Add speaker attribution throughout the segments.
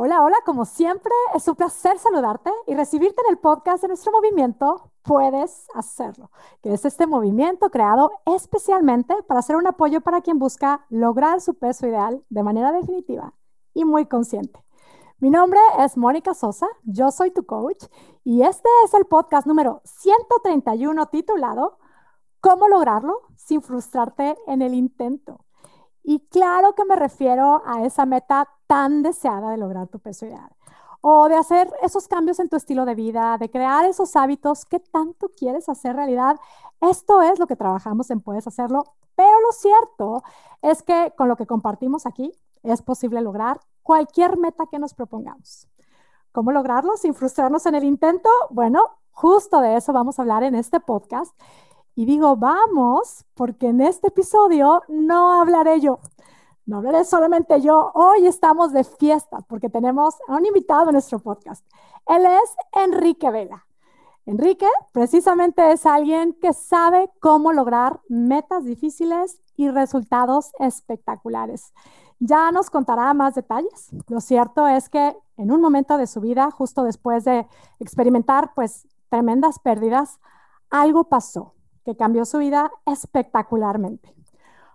Speaker 1: Hola, hola, como siempre, es un placer saludarte y recibirte en el podcast de nuestro movimiento Puedes Hacerlo, que es este movimiento creado especialmente para ser un apoyo para quien busca lograr su peso ideal de manera definitiva y muy consciente. Mi nombre es Mónica Sosa, yo soy tu coach y este es el podcast número 131 titulado ¿Cómo lograrlo sin frustrarte en el intento? Y claro que me refiero a esa meta tan deseada de lograr tu peso ideal o de hacer esos cambios en tu estilo de vida, de crear esos hábitos que tanto quieres hacer realidad. Esto es lo que trabajamos en Puedes Hacerlo, pero lo cierto es que con lo que compartimos aquí es posible lograr cualquier meta que nos propongamos. ¿Cómo lograrlo sin frustrarnos en el intento? Bueno, justo de eso vamos a hablar en este podcast. Y digo, vamos, porque en este episodio no hablaré yo, no hablaré solamente yo. Hoy estamos de fiesta porque tenemos a un invitado en nuestro podcast. Él es Enrique Vela. Enrique precisamente es alguien que sabe cómo lograr metas difíciles y resultados espectaculares. Ya nos contará más detalles. Lo cierto es que en un momento de su vida, justo después de experimentar pues tremendas pérdidas, algo pasó que cambió su vida espectacularmente.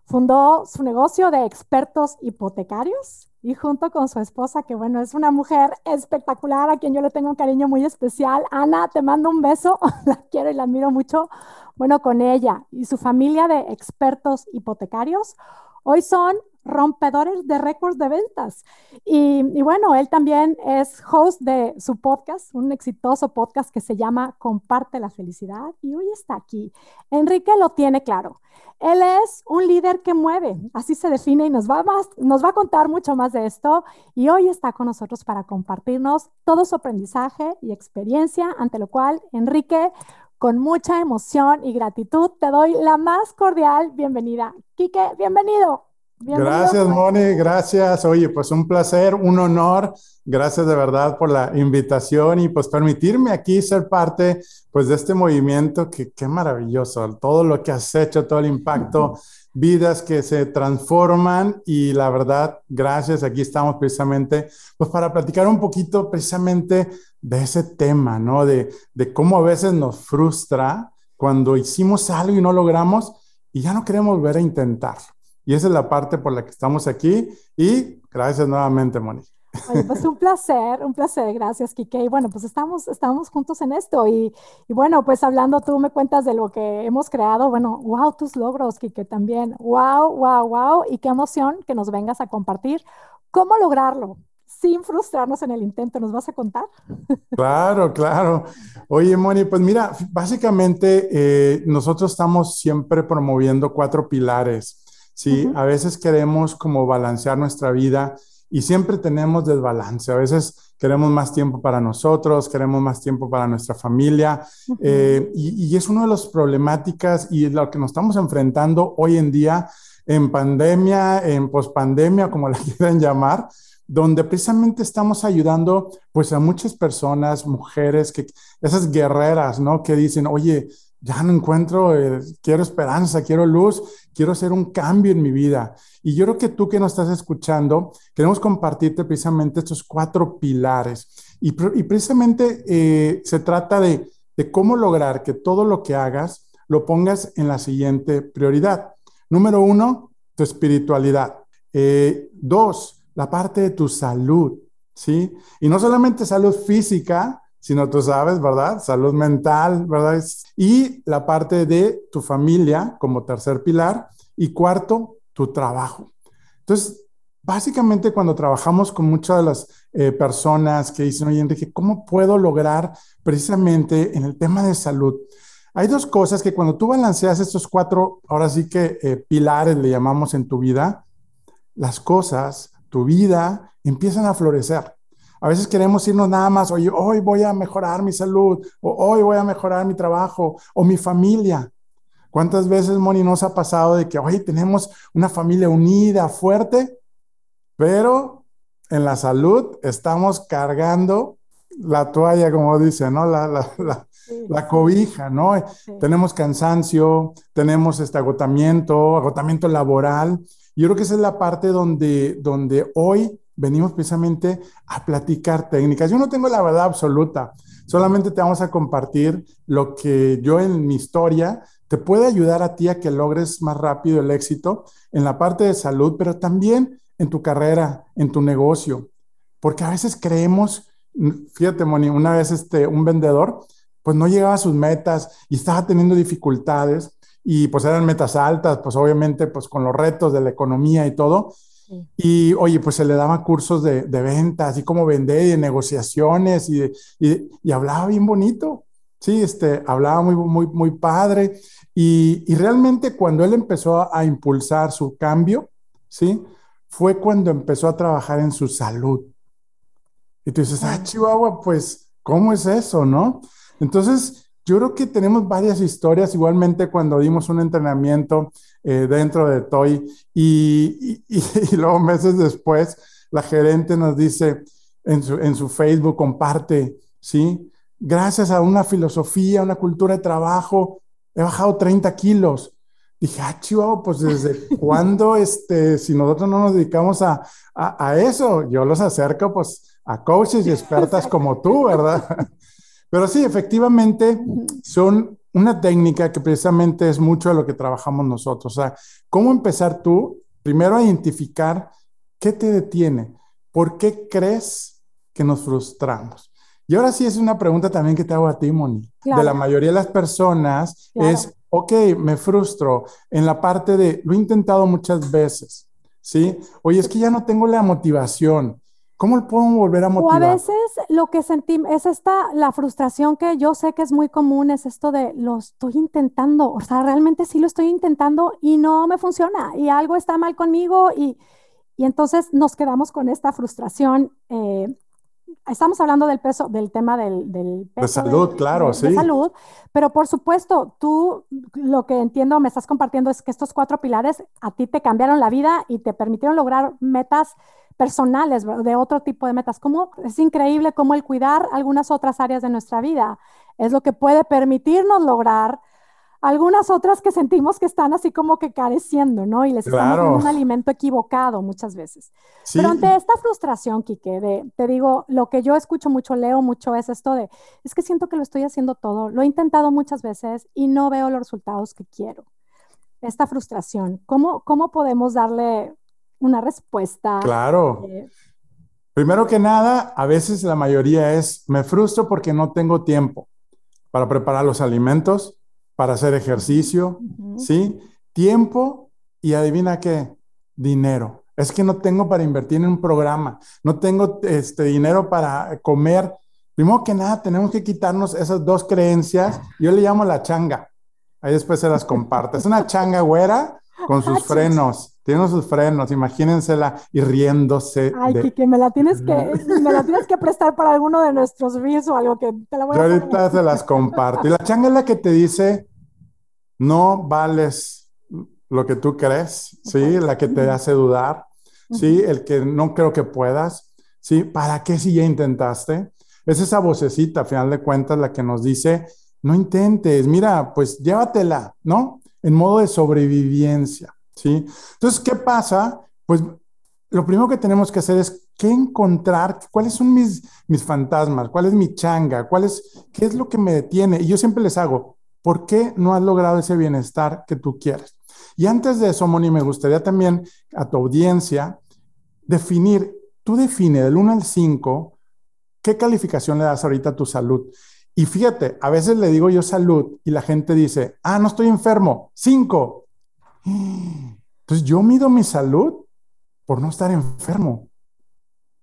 Speaker 1: Fundó su negocio de expertos hipotecarios y junto con su esposa, que bueno, es una mujer espectacular a quien yo le tengo un cariño muy especial. Ana, te mando un beso, la quiero y la admiro mucho. Bueno, con ella y su familia de expertos hipotecarios, hoy son rompedores de récords de ventas. Y, y, bueno, él también es host de su podcast, un exitoso podcast que se llama Comparte la Felicidad y hoy está aquí. Enrique lo tiene claro. Él es un líder que mueve, así se define y nos va, nos va a contar mucho más de esto. Y hoy está con nosotros para compartirnos todo su aprendizaje y experiencia, ante lo cual, Enrique, con mucha emoción y gratitud, te doy la más cordial bienvenida. Quique, bienvenido.
Speaker 2: Gracias, Moni, gracias. Oye, pues un placer, un honor. Gracias de verdad por la invitación y pues permitirme aquí ser parte pues de este movimiento que qué maravilloso, todo lo que has hecho, todo el impacto, vidas que se transforman y la verdad, gracias, aquí estamos precisamente pues para platicar un poquito precisamente de ese tema, ¿no? De, de cómo a veces nos frustra cuando hicimos algo y no logramos y ya no queremos volver a intentarlo. Y esa es la parte por la que estamos aquí. Y gracias nuevamente, Moni.
Speaker 1: pues un placer, un placer, gracias, Kike. Y bueno, pues estamos, estamos juntos en esto. Y, y, bueno, pues hablando, tú me cuentas de lo que hemos creado. Bueno, wow, tus logros, Kike, también. Wow, wow, wow. Y qué emoción que nos vengas a compartir cómo lograrlo sin frustrarnos en el intento. ¿Nos vas a contar?
Speaker 2: Claro, claro. Oye, Moni, pues mira, básicamente eh, nosotros estamos siempre promoviendo cuatro pilares ¿sí? A veces queremos como balancear nuestra vida y siempre tenemos desbalance. A veces queremos más tiempo para nosotros, queremos más tiempo para nuestra familia eh, y, y, es una de las problemáticas y lo que nos estamos enfrentando hoy en día en pandemia, en pospandemia, como la quieran llamar, donde precisamente estamos ayudando pues a muchas personas, mujeres, que esas guerreras, ¿no? Que dicen, oye, ya no encuentro, eh, quiero esperanza, quiero luz, quiero hacer un cambio en mi vida. Y yo creo que tú que nos estás escuchando, queremos compartirte precisamente estos cuatro pilares. Y, precisamente eh, se trata de, cómo lograr que todo lo que hagas lo pongas en la siguiente prioridad. Número uno, tu espiritualidad. Eh, dos, la parte de tu salud, ¿sí? Y no solamente salud física, sino tú sabes, ¿verdad? Salud mental, ¿verdad? Y la parte de tu familia como tercer pilar. Y cuarto, tu trabajo. Entonces, básicamente cuando trabajamos con muchas de las eh, personas que dicen, oye, Enrique, ¿cómo puedo lograr precisamente en el tema de salud? Hay dos cosas que cuando tú balanceas estos cuatro, ahora sí que eh, pilares le llamamos en tu vida, las cosas, tu vida, empiezan a florecer. A veces queremos irnos nada más, oye, hoy voy a mejorar mi salud, o hoy voy a mejorar mi trabajo, o mi familia. ¿Cuántas veces, Moni, nos ha pasado de que hoy tenemos una familia unida, fuerte, pero en la salud estamos cargando la toalla, como dice, ¿no? La, la, la, cobija, ¿no? Tenemos cansancio, tenemos este agotamiento, agotamiento laboral. Yo creo que esa es la parte donde, donde hoy venimos precisamente a platicar técnicas. Yo no tengo la verdad absoluta, solamente te vamos a compartir lo que yo en mi historia te puede ayudar a ti a que logres más rápido el éxito en la parte de salud, pero también en tu carrera, en tu negocio. Porque a veces creemos, fíjate, Moni, una vez este, un vendedor, pues no llegaba a sus metas y estaba teniendo dificultades y pues eran metas altas, pues obviamente pues con los retos de la economía y todo. Y oye, pues se le daba cursos de, de ventas y cómo vender y de negociaciones y, y, y, hablaba bien bonito. Sí, este, hablaba muy, muy, muy padre. Y, y realmente cuando él empezó a, a, impulsar su cambio, ¿sí? Fue cuando empezó a trabajar en su salud. Y tú dices, ah, Chihuahua, pues, ¿cómo es eso, no? Entonces, yo creo que tenemos varias historias, igualmente cuando dimos un entrenamiento eh, dentro de Toy y, y, y, luego meses después la gerente nos dice en su, en su Facebook, comparte, ¿sí? Gracias a una filosofía, una cultura de trabajo, he bajado 30 kilos. Dije, ah, chivo, pues desde cuándo, este, si nosotros no nos dedicamos a, a, a, eso, yo los acerco pues a coaches y expertas como tú, ¿verdad? Pero sí, efectivamente, son una técnica que precisamente es mucho de lo que trabajamos nosotros. O sea, ¿cómo empezar tú? Primero a identificar qué te detiene, por qué crees que nos frustramos. Y ahora sí es una pregunta también que te hago a ti, Moni. Claro. De la mayoría de las personas claro. es, ok, me frustro en la parte de, lo he intentado muchas veces, ¿sí? Oye, es que ya no tengo la motivación, ¿Cómo le puedo volver a motivar?
Speaker 1: O a veces lo que sentí es esta, la frustración que yo sé que es muy común, es esto de lo estoy intentando, o sea, realmente sí lo estoy intentando y no me funciona y algo está mal conmigo y, y entonces nos quedamos con esta frustración. Eh, estamos hablando del peso, del tema del, del peso.
Speaker 2: De salud,
Speaker 1: de,
Speaker 2: claro,
Speaker 1: de,
Speaker 2: sí.
Speaker 1: De salud, pero por supuesto, tú lo que entiendo, me estás compartiendo es que estos cuatro pilares a ti te cambiaron la vida y te permitieron lograr metas personales, de otro tipo de metas. Como es increíble cómo el cuidar algunas otras áreas de nuestra vida es lo que puede permitirnos lograr algunas otras que sentimos que están así como que careciendo, ¿no? Y les claro. estamos dando un alimento equivocado muchas veces. Sí. Pero ante esta frustración, Quique, de, te digo, lo que yo escucho mucho, leo mucho es esto de, es que siento que lo estoy haciendo todo, lo he intentado muchas veces y no veo los resultados que quiero. Esta frustración, ¿cómo, cómo podemos darle una respuesta.
Speaker 2: Claro. Eh, Primero que nada, a veces la mayoría es, me frustro porque no tengo tiempo para preparar los alimentos, para hacer ejercicio, uh -huh. ¿sí? Tiempo y adivina qué, dinero. Es que no tengo para invertir en un programa, no tengo este dinero para comer. Primero que nada, tenemos que quitarnos esas dos creencias. Yo le llamo la changa. Ahí después se las comparto. Es una changa güera con sus frenos. Tiene sus frenos, imagínensela y riéndose.
Speaker 1: Ay, de... que me la tienes que, me la tienes que prestar para alguno de nuestros reels o algo que te la voy
Speaker 2: Yo
Speaker 1: a
Speaker 2: ahorita poner. se las comparto. Y la changa es la que te dice, no vales lo que tú crees, ¿sí? La que te hace dudar, ¿sí? El que no creo que puedas, ¿sí? ¿Para qué si ya intentaste? Es esa vocecita, a final de cuentas, la que nos dice, no intentes, mira, pues llévatela, ¿no? En modo de sobrevivencia. ¿sí? Entonces, ¿qué pasa? Pues lo primero que tenemos que hacer es qué encontrar, cuáles son mis, mis fantasmas, cuál es mi changa, cuál es, qué es lo que me detiene. Y yo siempre les hago, ¿por qué no has logrado ese bienestar que tú quieres? Y antes de eso, Moni, me gustaría también a tu audiencia definir, tú define del 1 al 5, ¿qué calificación le das ahorita a tu salud? Y fíjate, a veces le digo yo salud y la gente dice, ah, no estoy enfermo, 5. Entonces yo mido mi salud por no estar enfermo.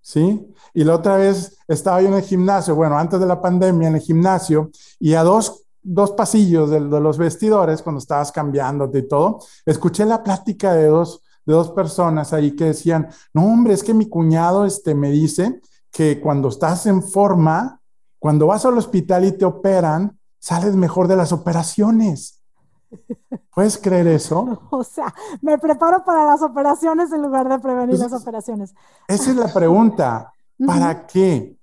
Speaker 2: ¿Sí? Y la otra vez estaba yo en el gimnasio, bueno, antes de la pandemia en el gimnasio, y a dos, dos pasillos de, de los vestidores, cuando estabas cambiándote y todo, escuché la plática de dos, de dos personas ahí que decían, no, hombre, es que mi cuñado este, me dice que cuando estás en forma, cuando vas al hospital y te operan, sales mejor de las operaciones. ¿Puedes creer eso?
Speaker 1: O sea, me preparo para las operaciones en lugar de prevenir las operaciones.
Speaker 2: Esa es la pregunta. ¿Para uh -huh. qué?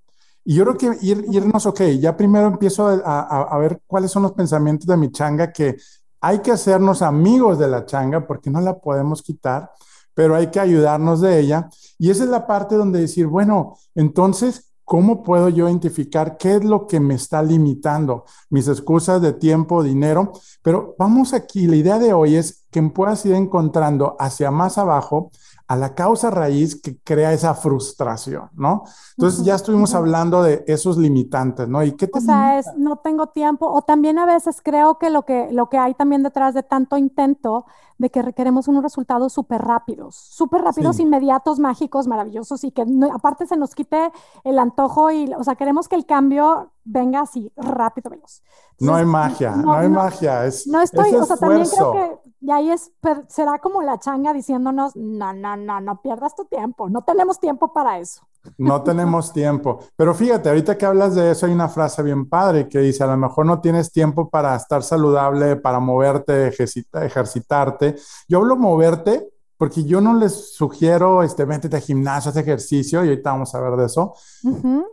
Speaker 2: Y yo creo que ir, irnos, ok, ya primero empiezo a, a, a, ver cuáles son los pensamientos de mi changa, que hay que hacernos amigos de la changa porque no la podemos quitar. pero hay que ayudarnos de ella. Y esa es la parte donde decir, bueno, entonces, ¿cómo puedo yo identificar qué es lo que me está limitando? Mis excusas de tiempo, dinero. Pero vamos aquí, la idea de hoy es que puedas ir encontrando hacia más abajo a la causa raíz que crea esa frustración, ¿no? Entonces ya estuvimos hablando de esos limitantes, ¿no?
Speaker 1: ¿Y qué te O sea, es no tengo tiempo o también a veces creo que lo que lo que hay también detrás de tanto intento de que requeremos unos resultados súper rápidos, súper rápidos, inmediatos, mágicos, maravillosos y que aparte se nos quite el antojo y, o sea, queremos que el cambio venga así, rápido, veloz.
Speaker 2: no hay magia, no, hay magia, es
Speaker 1: No estoy, o sea, también creo que y ahí es, será como la changa diciéndonos, no, no, no, no pierdas tu tiempo, no tenemos tiempo para eso.
Speaker 2: No tenemos tiempo. Pero fíjate, ahorita que hablas de eso, hay una frase bien padre que dice, a lo mejor no tienes tiempo para estar saludable, para moverte, ejercitarte. Yo hablo moverte porque yo no les sugiero, este, métete a gimnasio, haz ejercicio, y ahorita vamos a ver de eso.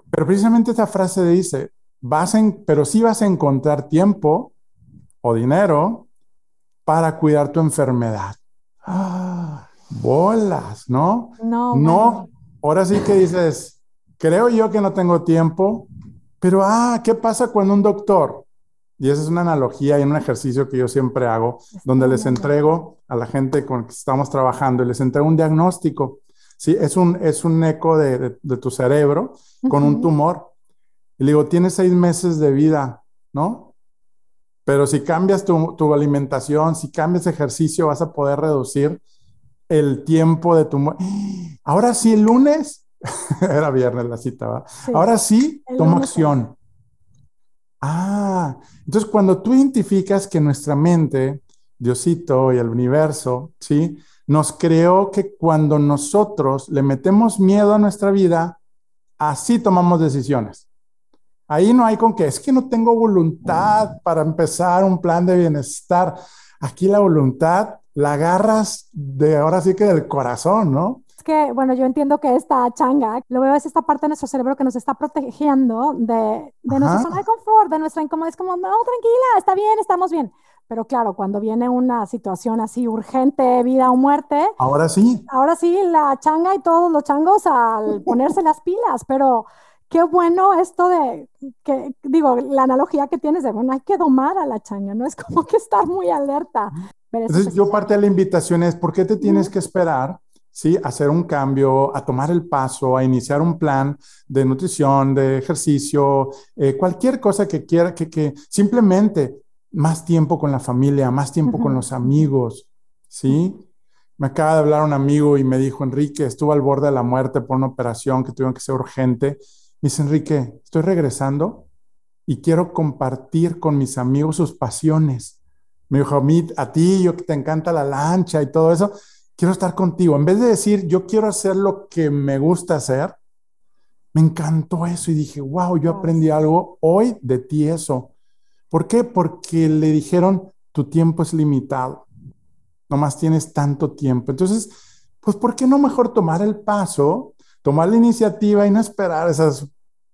Speaker 2: Pero precisamente esta frase dice, vas en, pero sí vas a encontrar tiempo o dinero para cuidar tu enfermedad. Ah, bolas, ¿no?
Speaker 1: No.
Speaker 2: No, ahora sí que dices, creo yo que no tengo tiempo, pero ah, ¿qué pasa cuando un doctor? Y esa es una analogía y un ejercicio que yo siempre hago, donde les entrego a la gente con la que estamos trabajando y les entrego un diagnóstico. Sí, es un, es un eco de, tu cerebro con un tumor. Y le digo, tienes seis meses de vida, ¿no? Pero si cambias tu, tu alimentación, si cambias ejercicio, vas a poder reducir el tiempo de tu... Ahora sí, el lunes, era viernes la cita, ¿va? Ahora sí, toma acción. Ah, entonces cuando tú identificas que nuestra mente, Diosito y el universo, ¿sí? Nos creó que cuando nosotros le metemos miedo a nuestra vida, así tomamos decisiones. Ahí no hay con que es que no tengo voluntad para empezar un plan de bienestar. Aquí la voluntad la agarras de ahora sí que del corazón, ¿no?
Speaker 1: Es que, bueno, yo entiendo que esta changa, lo veo es esta parte de nuestro cerebro que nos está protegiendo de, de nuestra zona de confort, de nuestra incomodidad. Es como, no, tranquila, está bien, estamos bien. Pero claro, cuando viene una situación así urgente, vida o muerte.
Speaker 2: Ahora sí.
Speaker 1: Ahora sí, la changa y todos los changos al ponerse las pilas, pero qué bueno esto de, que digo, la analogía que tienes de, bueno, hay que domar a la changa, no es como que estar muy alerta.
Speaker 2: Entonces, yo parte de la invitación es, ¿por qué te tienes que esperar? ¿sí? Hacer un cambio, a tomar el paso, a iniciar un plan de nutrición, de ejercicio, eh, cualquier cosa que quiera, que, que, simplemente más tiempo con la familia, más tiempo con los amigos, ¿sí? Me acaba de hablar un amigo y me dijo, Enrique, estuvo al borde de la muerte por una operación que tuvieron que ser urgente. Dice, Enrique, estoy regresando y quiero compartir con mis amigos sus pasiones. Me dijo, a mí, a ti, yo que te encanta la lancha y todo eso, quiero estar contigo. En vez de decir, yo quiero hacer lo que me gusta hacer, me encantó eso y dije, wow, yo aprendí algo hoy de ti eso. ¿Por qué? Porque le dijeron, tu tiempo es limitado, nomás tienes tanto tiempo. Entonces, pues, ¿por qué no mejor tomar el paso, tomar la iniciativa y no esperar esas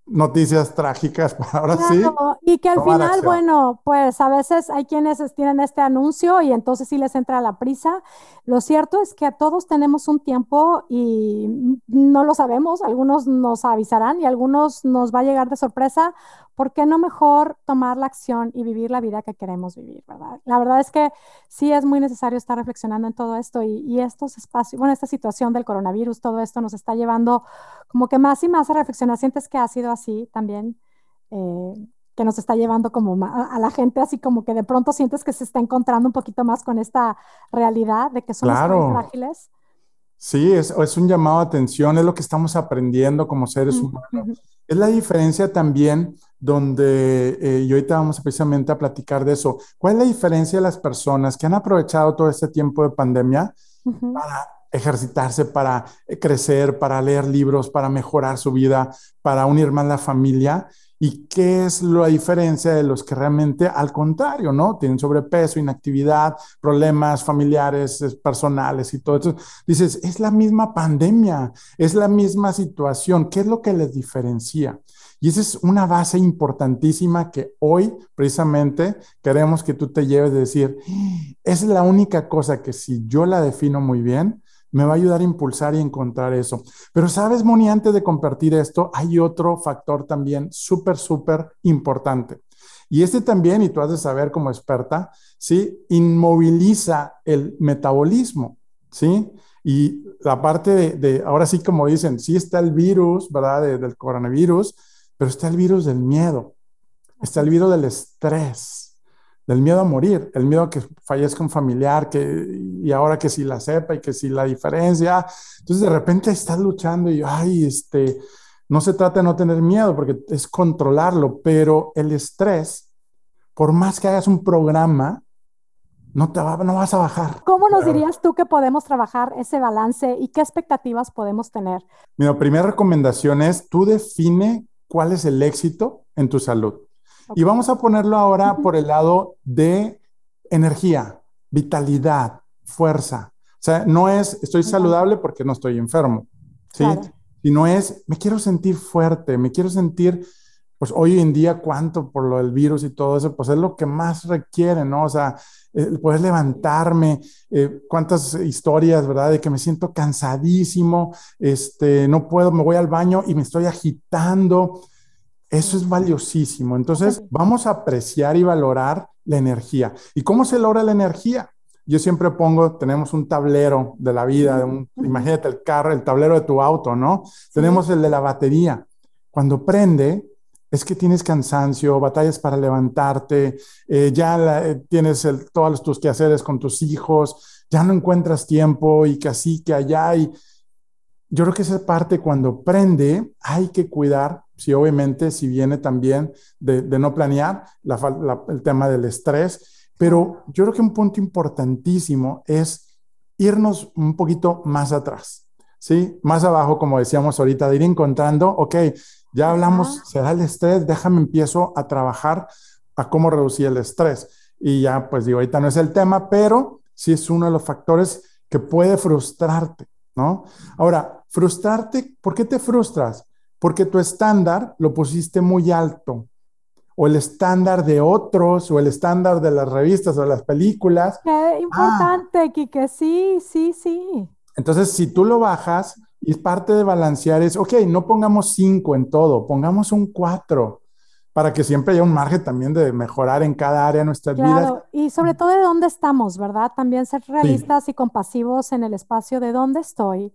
Speaker 2: noticias trágicas, ahora sí.
Speaker 1: Y que al final, bueno, pues a veces hay quienes tienen este anuncio y entonces sí les entra la prisa. Lo cierto es que todos tenemos un tiempo y no lo sabemos, algunos nos avisarán y algunos nos va a llegar de sorpresa. ¿Por qué no mejor tomar la acción y vivir la vida que queremos vivir, verdad? La verdad es que sí es muy necesario estar reflexionando en todo esto y, y estos espacios, bueno, esta situación del coronavirus, todo esto nos está llevando como que más y más a reflexionar. ¿Sientes que ha sido así también? Eh, que nos está llevando como a, la gente así como que de pronto sientes que se está encontrando un poquito más con esta realidad de que somos muy frágiles.
Speaker 2: Sí, es, es, un llamado a atención, es lo que estamos aprendiendo como seres humanos. Es la diferencia también donde, eh, y ahorita vamos precisamente a platicar de eso, ¿cuál es la diferencia de las personas que han aprovechado todo este tiempo de pandemia para ejercitarse, para crecer, para leer libros, para mejorar su vida, para unir más la familia. ¿Y qué es la diferencia de los que realmente, al contrario, ¿no? Tienen sobrepeso, inactividad, problemas familiares, personales y todo eso. Dices, es la misma pandemia, es la misma situación. ¿Qué es lo que les diferencia? Y esa es una base importantísima que hoy precisamente queremos que tú te lleves de decir, es la única cosa que si yo la defino muy bien, me va a ayudar a impulsar y encontrar eso. Pero sabes, Moni, antes de compartir esto, hay otro factor también súper, súper importante. Y este también, y tú has de saber como experta, ¿sí? Inmoviliza el metabolismo, ¿sí? Y la parte de, ahora sí, como dicen, sí está el virus, ¿verdad? del coronavirus, pero está el virus del miedo, está el virus del estrés, del miedo a morir, el miedo a que fallezca un familiar, que, y ahora que si la sepa y que si la diferencia. Entonces de repente estás luchando y, ay, este, no se trata de no tener miedo, porque es controlarlo, pero el estrés, por más que hagas un programa, no, te va, no vas a bajar.
Speaker 1: ¿Cómo nos dirías tú que podemos trabajar ese balance y qué expectativas podemos tener?
Speaker 2: Mi primera recomendación es, tú define cuál es el éxito en tu salud. Y vamos a ponerlo ahora por el lado de energía, vitalidad, fuerza. O sea, no es estoy saludable porque no estoy enfermo, ¿sí? Sino es me quiero sentir fuerte, me quiero sentir, pues hoy en día cuánto por lo del virus y todo eso, pues es lo que más requiere, ¿no? O sea, el poder levantarme, eh, cuántas historias, ¿verdad? De que me siento cansadísimo, este, no puedo, me voy al baño y me estoy agitando. Eso es valiosísimo. Entonces, vamos a apreciar y valorar la energía. ¿Y cómo se logra la energía? Yo siempre pongo, tenemos un tablero de la vida, imagínate el carro, el tablero de tu auto, ¿no? Tenemos el de la batería. Cuando prende, es que tienes cansancio, batallas para levantarte, eh, ya eh, tienes todos tus quehaceres con tus hijos, ya no encuentras tiempo y que así, que allá. Y yo creo que esa parte cuando prende, hay que cuidar sí, obviamente, si viene también de, no planear, el tema del estrés, pero yo creo que un punto importantísimo es irnos un poquito más atrás, ¿sí? Más abajo, como decíamos ahorita, de ir encontrando, ok, ya hablamos, se da el estrés, déjame empiezo a trabajar a cómo reducir el estrés. Y ya, pues digo, ahorita no es el tema, pero sí es uno de los factores que puede frustrarte, ¿no? Ahora, frustrarte, ¿por qué te frustras? Porque tu estándar lo pusiste muy alto, o el estándar de otros, o el estándar de las revistas o las películas.
Speaker 1: Qué ah. importante, Kike, sí, sí, sí.
Speaker 2: Entonces, si tú lo bajas, y parte de balancear es, ok, no pongamos cinco en todo, pongamos un cuatro, para que siempre haya un margen también de mejorar en cada área de nuestras claro,
Speaker 1: Y sobre todo de dónde estamos, ¿verdad? También ser realistas y compasivos en el espacio de dónde estoy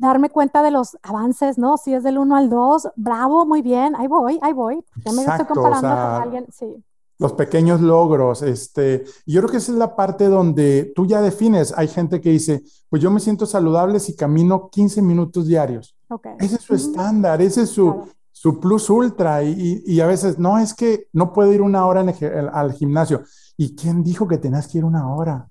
Speaker 1: darme cuenta de los avances, ¿no? Si es del 1 al 2, bravo, muy bien, ahí voy, ahí voy. Ya me estoy comparando con alguien, sí.
Speaker 2: Los pequeños logros, este, yo creo que esa es la parte donde tú ya defines. Hay gente que dice, pues yo me siento saludable si camino 15 minutos diarios. Okay. Ese es su estándar, ese es su, su plus ultra. Y, y, a veces, no, es que no puedo ir una hora al gimnasio. ¿Y quién dijo que tenías que ir una hora?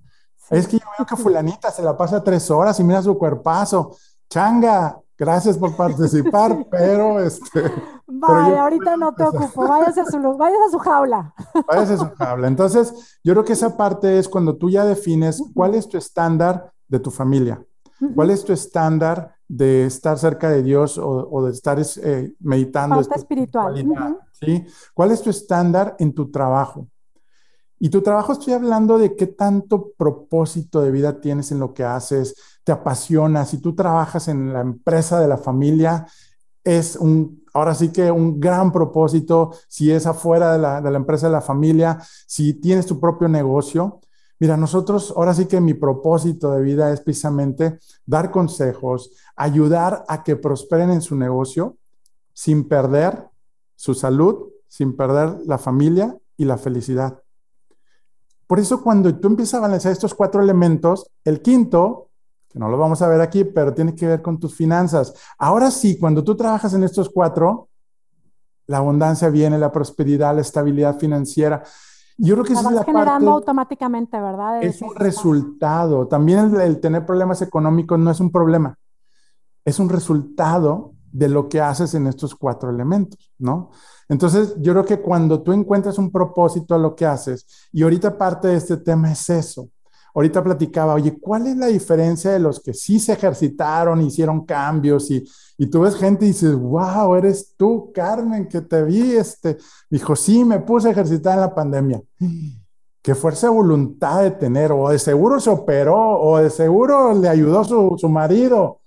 Speaker 2: Es que yo veo que fulanita se la pasa tres horas y mira su cuerpazo. Changa, gracias por participar, pero este.
Speaker 1: Vaya, ahorita no te ocupo, váyase a su, a su jaula.
Speaker 2: Váyase a su jaula. Entonces, yo creo que esa parte es cuando tú ya defines cuál es tu estándar de tu familia, cuál es tu estándar de estar cerca de Dios o, de estar eh, meditando.
Speaker 1: Parte espiritual.
Speaker 2: ¿sí? ¿Cuál es tu estándar en tu trabajo? Y tu trabajo estoy hablando de qué tanto propósito de vida tienes en lo que haces, te apasiona, si tú trabajas en la empresa de la familia, es un, ahora sí que un gran propósito, si es afuera de la, de la empresa de la familia, si tienes tu propio negocio. Mira, nosotros, ahora sí que mi propósito de vida es precisamente dar consejos, ayudar a que prosperen en su negocio sin perder su salud, sin perder la familia y la felicidad. Por eso cuando tú empiezas a balancear estos cuatro elementos, el quinto que no lo vamos a ver aquí, pero tiene que ver con tus finanzas. Ahora sí, cuando tú trabajas en estos cuatro, la abundancia viene, la prosperidad, la estabilidad financiera. Yo creo que
Speaker 1: es la generando automáticamente, ¿verdad?
Speaker 2: Es un resultado. También el, tener problemas económicos no es un problema. Es un resultado de lo que haces en estos cuatro elementos, ¿no? Entonces, yo creo que cuando tú encuentras un propósito a lo que haces, y ahorita parte de este tema es eso, ahorita platicaba, oye, ¿cuál es la diferencia de los que sí se ejercitaron, hicieron cambios y, y tú ves gente y dices, wow, eres tú, Carmen, que te vi, este, dijo, sí, me puse a ejercitar en la pandemia. qué fuerza de voluntad de tener, o de seguro se operó, o de seguro le ayudó su, su marido.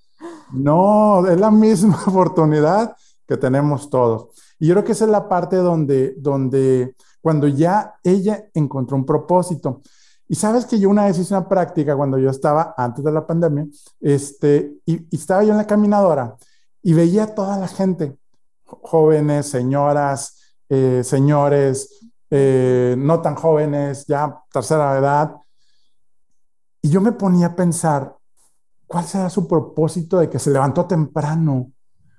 Speaker 2: No, es la misma oportunidad que tenemos todos. Y yo creo que esa es la parte donde, donde cuando ya ella encontró un propósito. Y sabes que yo una vez hice una práctica cuando yo estaba antes de la pandemia, este, y, estaba yo en la caminadora y veía a toda la gente, jóvenes, señoras, eh, señores, eh, no tan jóvenes, ya tercera edad. Y yo me ponía a pensar, ¿cuál será su propósito de que se levantó temprano?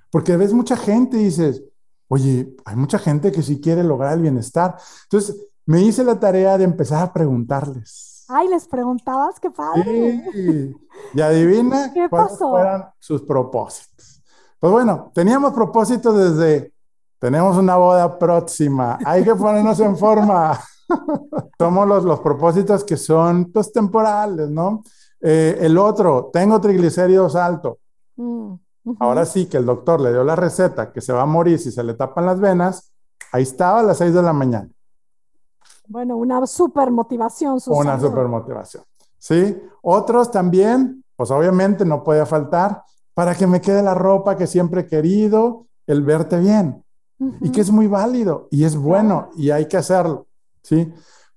Speaker 2: Porque ves mucha gente y dices, oye, hay mucha gente que sí quiere lograr el bienestar. Entonces, me hice la tarea de empezar a preguntarles.
Speaker 1: Ay, les preguntabas, qué padre.
Speaker 2: Sí. Y adivina ¿Qué cuáles fueron sus propósitos. Pues bueno, teníamos propósitos desde, tenemos una boda próxima, hay que ponernos en forma. Somos los, los propósitos que son, pues, temporales, ¿no? Eh, el otro, tengo triglicéridos altos. Mm. Ahora sí que el doctor le dio la receta que se va a morir si se le tapan las venas, ahí estaba a las 6 de la mañana.
Speaker 1: Bueno, una super motivación.
Speaker 2: Una super motivación. Sí. Otros también, pues obviamente no podía faltar, para que me quede la ropa que siempre he querido, el verte bien. Y que es muy válido y es bueno y hay que hacerlo. Sí.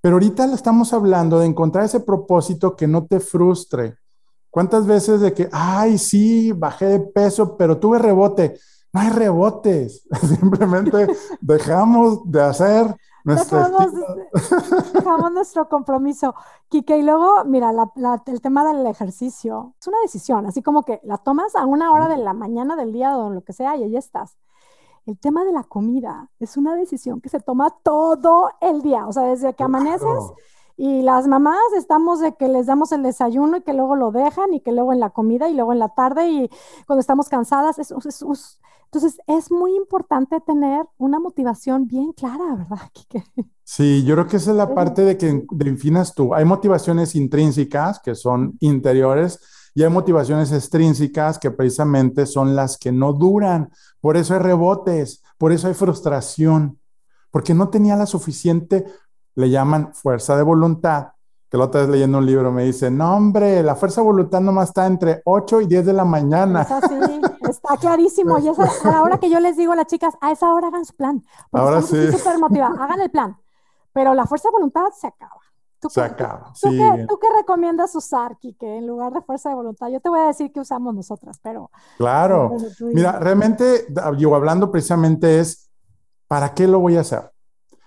Speaker 2: Pero ahorita estamos hablando de encontrar ese propósito que no te frustre, ¿Cuántas veces de que, ay, sí, bajé de peso, pero tuve rebote? No hay rebotes, simplemente dejamos de hacer nuestro
Speaker 1: dejamos, dejamos, nuestro compromiso. Kike, y luego, mira, el tema del ejercicio es una decisión, así como que la tomas a una hora de la mañana del día o lo que sea y ahí estás. El tema de la comida es una decisión que se toma todo el día, o sea, desde que amaneces y las mamás estamos de que les damos el desayuno y que luego lo dejan y que luego en la comida y luego en la tarde y cuando estamos cansadas. Es, entonces es muy importante tener una motivación bien clara, ¿verdad?
Speaker 2: Sí, yo creo que esa es la parte de que definas tú. Hay motivaciones intrínsecas que son interiores y hay motivaciones extrínsecas que precisamente son las que no duran. Por eso hay rebotes, por eso hay frustración, porque no tenía la suficiente le llaman fuerza de voluntad, que la otra vez leyendo un libro me dice, no hombre, la fuerza de voluntad nomás está entre 8 y 10 de la mañana.
Speaker 1: Es así, está clarísimo. Y es a la hora que yo les digo a las chicas, a esa hora hagan su plan.
Speaker 2: Ahora sí.
Speaker 1: Súper hagan el plan. Pero la fuerza de voluntad se acaba.
Speaker 2: ¿Tú se acaba,
Speaker 1: ¿tú, qué, ¿Tú qué recomiendas usar, Kike, en lugar de fuerza de voluntad? Yo te voy a decir que usamos nosotras, pero...
Speaker 2: Claro. Mira, realmente, yo hablando precisamente es, ¿para qué lo voy a hacer?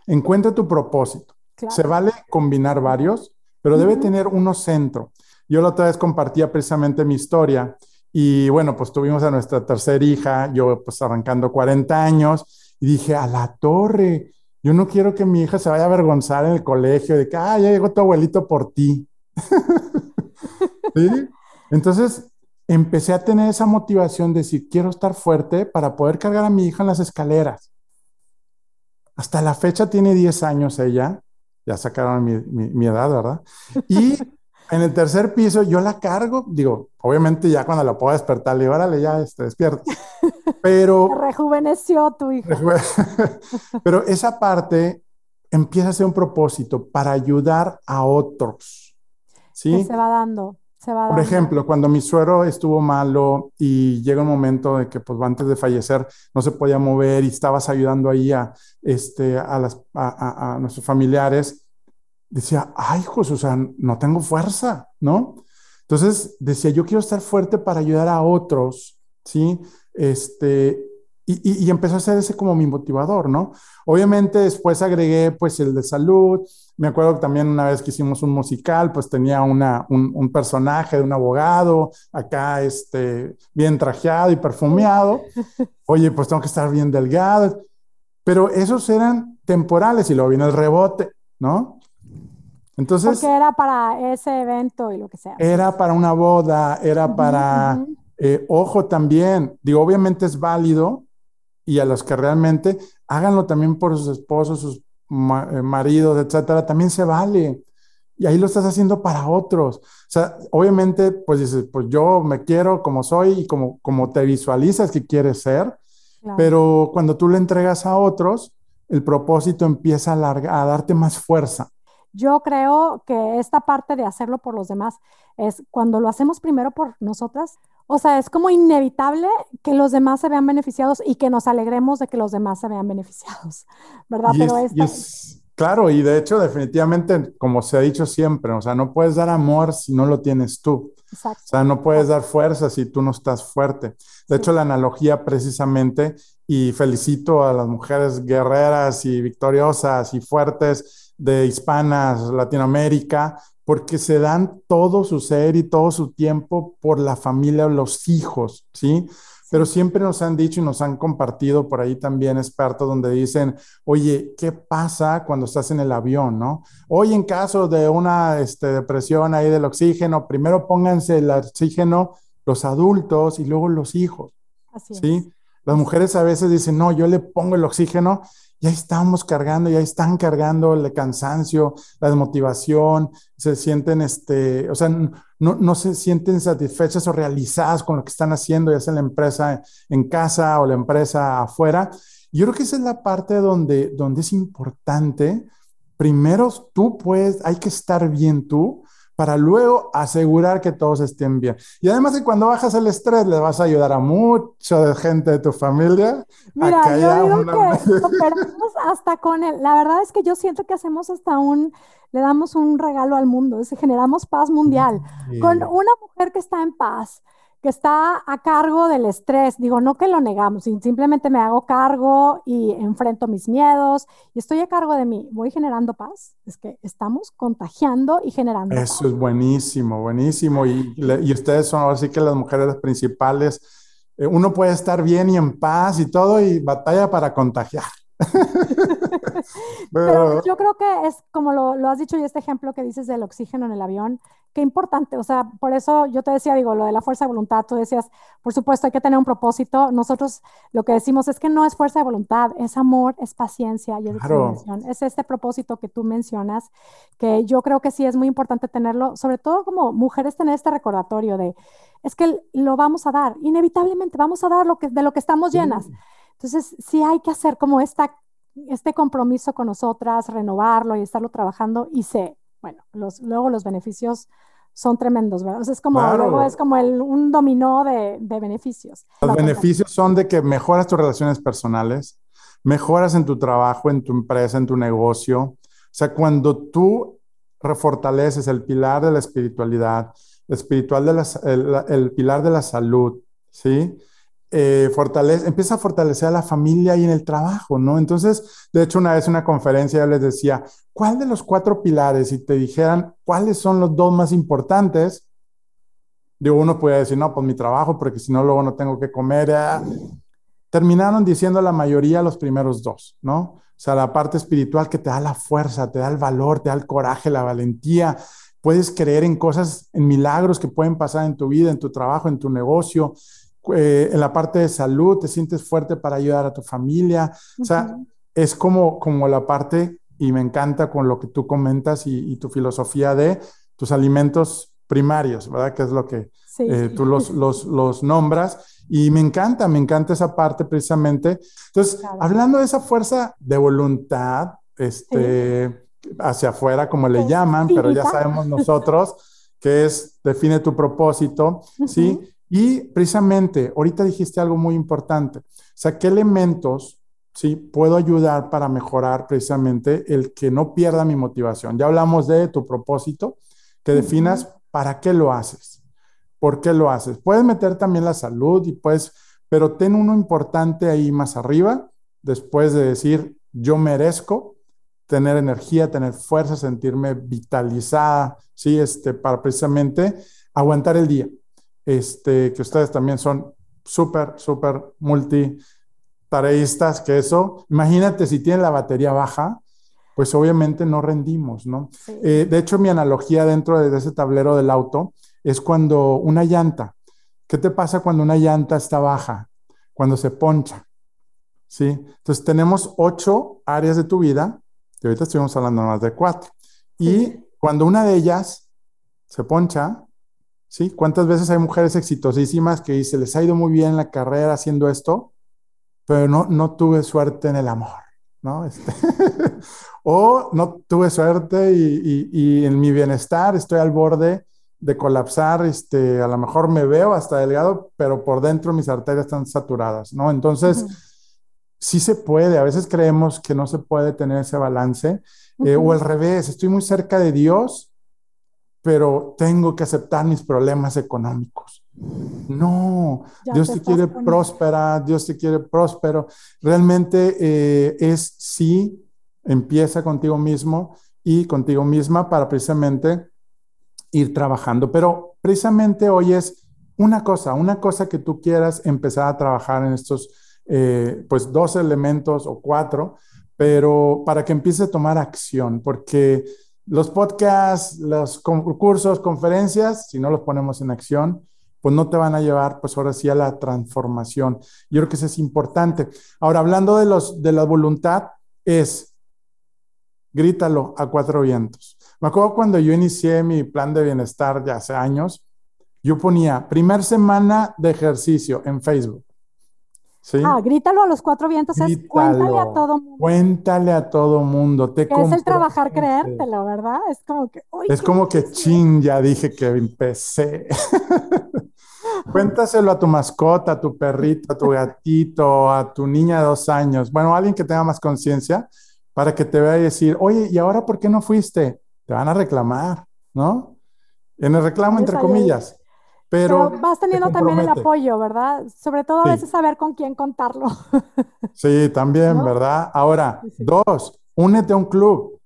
Speaker 2: Encuentra tu propósito. Se vale combinar varios, pero debe tener uno centro. Yo la otra vez compartía precisamente mi historia y bueno, pues tuvimos a nuestra tercera hija, yo pues arrancando 40 años y dije, a la torre, yo no quiero que mi hija se vaya a avergonzar en el colegio de que, ah, ya llegó tu abuelito por ti. Entonces empecé a tener esa motivación de decir, quiero estar fuerte para poder cargar a mi hija en las escaleras. Hasta la fecha tiene 10 años ella ya sacaron mi, edad, ¿verdad? Y en el tercer piso yo la cargo, digo, obviamente ya cuando la puedo despertar, le digo, órale, ya este, despierta. Pero...
Speaker 1: rejuveneció tu hija.
Speaker 2: pero esa parte empieza a ser un propósito para ayudar a otros. ¿Sí?
Speaker 1: se va dando. Se va
Speaker 2: Por ejemplo, cuando mi suero estuvo malo y llega un momento de que, pues, antes de fallecer, no se podía mover y estabas ayudando ahí a, este, a, las, a, nuestros familiares, decía, ay, José, o sea, no tengo fuerza, ¿no? Entonces decía, yo quiero estar fuerte para ayudar a otros, ¿sí? Este, y, y, empezó a ser ese como mi motivador, ¿no? Obviamente después agregué pues el de salud, me acuerdo que también una vez que hicimos un musical, pues tenía una, un, un, personaje de un abogado, acá este, bien trajeado y perfumeado, oye, pues tengo que estar bien delgado, pero esos eran temporales y luego viene el rebote, ¿no?
Speaker 1: Entonces... Porque era para ese evento y lo que sea.
Speaker 2: Era para una boda, era para... Eh, ojo también, digo, obviamente es válido, y a los que realmente háganlo también por sus esposos, sus eh, maridos, etcétera, también se vale. Y ahí lo estás haciendo para otros. O sea, obviamente, pues dices, pues yo me quiero como soy y como, como te visualizas que quieres ser, pero cuando tú le entregas a otros, el propósito empieza a, a darte más fuerza.
Speaker 1: yo creo que esta parte de hacerlo por los demás es cuando lo hacemos primero por nosotras, o sea, es como inevitable que los demás se vean beneficiados y que nos alegremos de que los demás se vean beneficiados, ¿verdad?
Speaker 2: Pero es, claro, y de hecho, definitivamente, como se ha dicho siempre, o sea, no puedes dar amor si no lo tienes tú. Exacto. O sea, no puedes dar fuerza si tú no estás fuerte. De hecho, la analogía precisamente, y felicito a las mujeres guerreras y victoriosas y fuertes de hispanas, Latinoamérica, porque se dan todo su ser y todo su tiempo por la familia o los hijos, ¿sí? Pero siempre nos han dicho y nos han compartido por ahí también expertos donde dicen, oye, ¿qué pasa cuando estás en el avión, no? Hoy en caso de una este, depresión ahí del oxígeno, primero pónganse el oxígeno los adultos y luego los hijos, Así ¿sí? Las mujeres a veces dicen, no, yo le pongo el oxígeno ya estamos cargando, ya están cargando el cansancio, la desmotivación, se sienten, este, o sea, no, no, se sienten satisfechas o realizadas con lo que están haciendo, ya sea la empresa en casa o la empresa afuera. Yo creo que esa es la parte donde, donde es importante. Primero, tú puedes, hay que estar bien tú, para luego asegurar que todos estén bien. Y además que cuando bajas el estrés le vas a ayudar a mucho de gente de tu familia.
Speaker 1: Mira, yo digo que operamos hasta con él. La verdad es que yo siento que hacemos hasta un, le damos un regalo al mundo, es, generamos paz mundial. Con una mujer que está en paz, que está a cargo del estrés. Digo, no que lo negamos, simplemente me hago cargo y enfrento mis miedos y estoy a cargo de mí. Voy generando paz. Es que estamos contagiando y generando
Speaker 2: Eso es buenísimo, buenísimo. Y, y ustedes son ahora sí que las mujeres principales. Eh, uno puede estar bien y en paz y todo y batalla para contagiar.
Speaker 1: Pero yo creo que es como lo, lo, has dicho y este ejemplo que dices del oxígeno en el avión, qué importante, o sea, por eso yo te decía, digo, lo de la fuerza de voluntad, tú decías, por supuesto, hay que tener un propósito. Nosotros lo que decimos es que no es fuerza de voluntad, es amor, es paciencia y es determinación. Es este propósito que tú mencionas, que yo creo que sí es muy importante tenerlo, sobre todo como mujeres tener este recordatorio de, es que lo vamos a dar, inevitablemente vamos a dar lo que, de lo que estamos llenas. Entonces, sí hay que hacer como esta, este compromiso con nosotras, renovarlo y estarlo trabajando y sé, bueno, los, luego los beneficios son tremendos, ¿verdad? O sea, es como, luego es como el, un dominó de, de beneficios.
Speaker 2: Los beneficios son de que mejoras tus relaciones personales, mejoras en tu trabajo, en tu empresa, en tu negocio. O sea, cuando tú refortaleces el pilar de la espiritualidad, el, espiritual de la, el pilar de la salud, ¿sí? Eh, fortalece, empieza a fortalecer a la familia y en el trabajo, ¿no? Entonces, de hecho, una vez en una conferencia yo les decía, ¿cuál de los cuatro pilares, si te dijeran cuáles son los dos más importantes? Digo, uno puede decir, no, pues mi trabajo, porque si no, luego no tengo que comer. Ah". Terminaron diciendo la mayoría los primeros dos, ¿no? O sea, la parte espiritual que te da la fuerza, te da el valor, te da el coraje, la valentía. Puedes creer en cosas, en milagros que pueden pasar en tu vida, en tu trabajo, en tu negocio eh, en la parte de salud, te sientes fuerte para ayudar a tu familia. O sea, es como, como la parte, y me encanta con lo que tú comentas y, tu filosofía de tus alimentos primarios, ¿verdad? Que es lo que eh, tú los, los, los, nombras. Y me encanta, me encanta esa parte precisamente. Entonces, hablando de esa fuerza de voluntad, este, hacia afuera, como le llaman, pero ya sabemos nosotros que es, define tu propósito, ¿sí? Y precisamente, ahorita dijiste algo muy importante. O sea, ¿qué elementos sí puedo ayudar para mejorar precisamente el que no pierda mi motivación? Ya hablamos de tu propósito, que definas para qué lo haces, por qué lo haces. Puedes meter también la salud y pues, pero ten uno importante ahí más arriba, después de decir, yo merezco tener energía, tener fuerza, sentirme vitalizada, sí, este, para precisamente aguantar el día este, que ustedes también son súper, súper multitareístas, que eso, imagínate si tienen la batería baja, pues obviamente no rendimos, ¿no? Eh, de hecho, mi analogía dentro de ese tablero del auto es cuando una llanta, ¿qué te pasa cuando una llanta está baja? Cuando se poncha, ¿sí? Entonces tenemos ocho áreas de tu vida, y ahorita estuvimos hablando más de cuatro, y cuando una de ellas se poncha, ¿sí? ¿Cuántas veces hay mujeres exitosísimas que se les ha ido muy bien la carrera haciendo esto, pero no, no tuve suerte en el amor? ¿no? Este, o no tuve suerte y, y, en mi bienestar estoy al borde de colapsar, este, a lo mejor me veo hasta delgado, pero por dentro mis arterias están saturadas, ¿no? Entonces, sí se puede, a veces creemos que no se puede tener ese balance, eh, o al revés, estoy muy cerca de Dios, pero tengo que aceptar mis problemas económicos. No, Dios te, quiere próspera, Dios te quiere próspero. Realmente eh, es sí, empieza contigo mismo y contigo misma para precisamente ir trabajando. Pero precisamente hoy es una cosa, una cosa que tú quieras empezar a trabajar en estos, eh, pues, dos elementos o cuatro, pero para que empiece a tomar acción, porque los podcasts, los concursos, conferencias, si no los ponemos en acción, pues no te van a llevar, pues ahora sí, a la transformación. Yo creo que eso es importante. Ahora, hablando de, los, de la voluntad, es, grítalo a cuatro vientos. Me acuerdo cuando yo inicié mi plan de bienestar ya hace años, yo ponía primer semana de ejercicio en Facebook.
Speaker 1: ¿Sí? Ah, grítalo a los cuatro vientos, es cuéntale a todo mundo.
Speaker 2: Cuéntale a todo mundo.
Speaker 1: Te es el trabajar creértelo, ¿verdad? Es como que.
Speaker 2: es como que chin, ya dije que empecé. Cuéntaselo a tu mascota, a tu perrito, a tu gatito, a tu niña de dos años. Bueno, alguien que tenga más conciencia para que te vea y decir, oye, ¿y ahora por qué no fuiste? te van a reclamar, ¿no? En el reclamo, entre comillas. Pero,
Speaker 1: vas teniendo también el apoyo, ¿verdad? Sobre todo a veces saber con quién contarlo.
Speaker 2: sí, también, ¿verdad? Ahora, dos, únete a un club.